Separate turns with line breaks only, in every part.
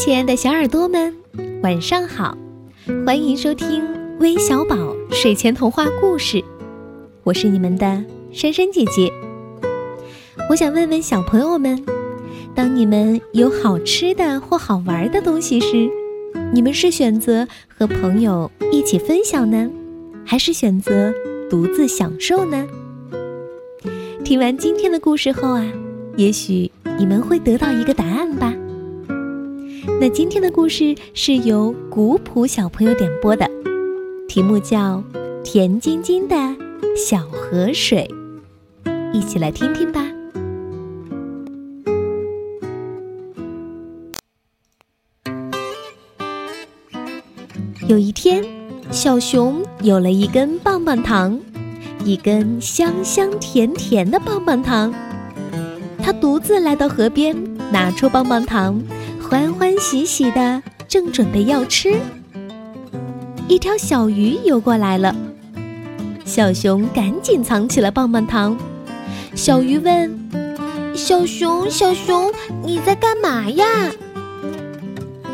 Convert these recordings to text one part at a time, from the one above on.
亲爱的小耳朵们，晚上好！欢迎收听微小宝睡前童话故事，我是你们的珊珊姐姐。我想问问小朋友们，当你们有好吃的或好玩的东西时，你们是选择和朋友一起分享呢，还是选择独自享受呢？听完今天的故事后啊，也许你们会得到一个答案吧。那今天的故事是由古朴小朋友点播的，题目叫《甜津津的小河水》，一起来听听吧。有一天，小熊有了一根棒棒糖，一根香香甜甜的棒棒糖。他独自来到河边，拿出棒棒糖。欢欢喜喜的，正准备要吃，一条小鱼游过来了。小熊赶紧藏起了棒棒糖。小鱼问：“小熊，小熊，你在干嘛呀？”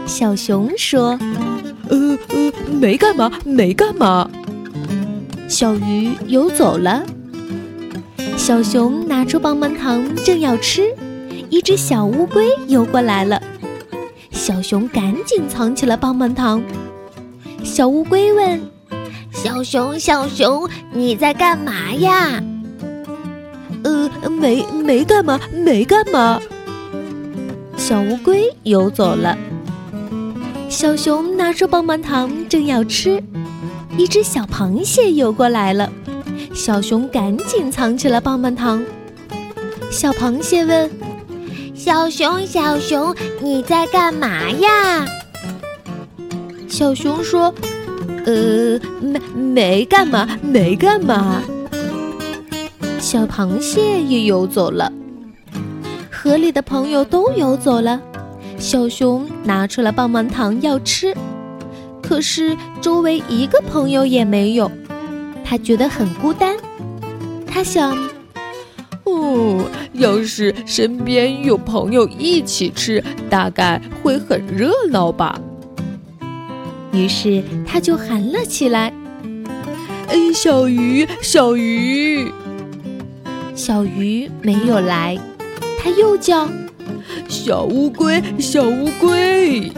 小熊说：“
呃呃，没干嘛，没干嘛。”
小鱼游走了。小熊拿出棒棒糖正要吃，一只小乌龟游过来了。小熊赶紧藏起了棒棒糖。小乌龟问：“
小熊，小熊，你在干嘛呀？”“
呃，没没干嘛，没干嘛。”
小乌龟游走了。小熊拿着棒棒糖正要吃，一只小螃蟹游过来了。小熊赶紧藏起了棒棒糖。小螃蟹问。
小熊，小熊，你在干嘛呀？
小熊说：“
呃，没没干嘛，没干嘛。”
小螃蟹也游走了。河里的朋友都游走了。小熊拿出了棒棒糖要吃，可是周围一个朋友也没有，他觉得很孤单。他想。
哦，要是身边有朋友一起吃，大概会很热闹吧。
于是他就喊了起来：“
哎，小鱼，小鱼！”
小鱼没有来，他又叫：“
小乌龟，小乌龟！”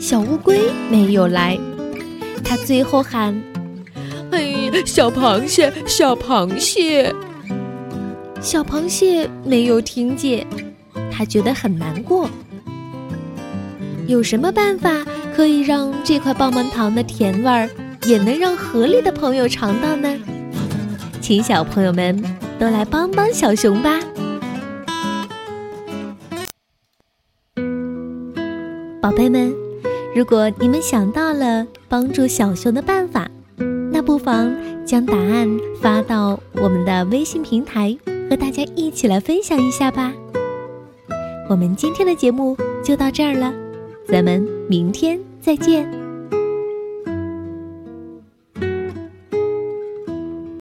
小乌龟没有来，他最后喊：“
哎，小螃蟹，小螃蟹！”
小螃蟹没有听见，它觉得很难过。有什么办法可以让这块棒棒糖的甜味儿也能让河里的朋友尝到呢？请小朋友们都来帮帮小熊吧！宝贝们，如果你们想到了帮助小熊的办法，那不妨将答案发到我们的微信平台。和大家一起来分享一下吧。我们今天的节目就到这儿了，咱们明天再见。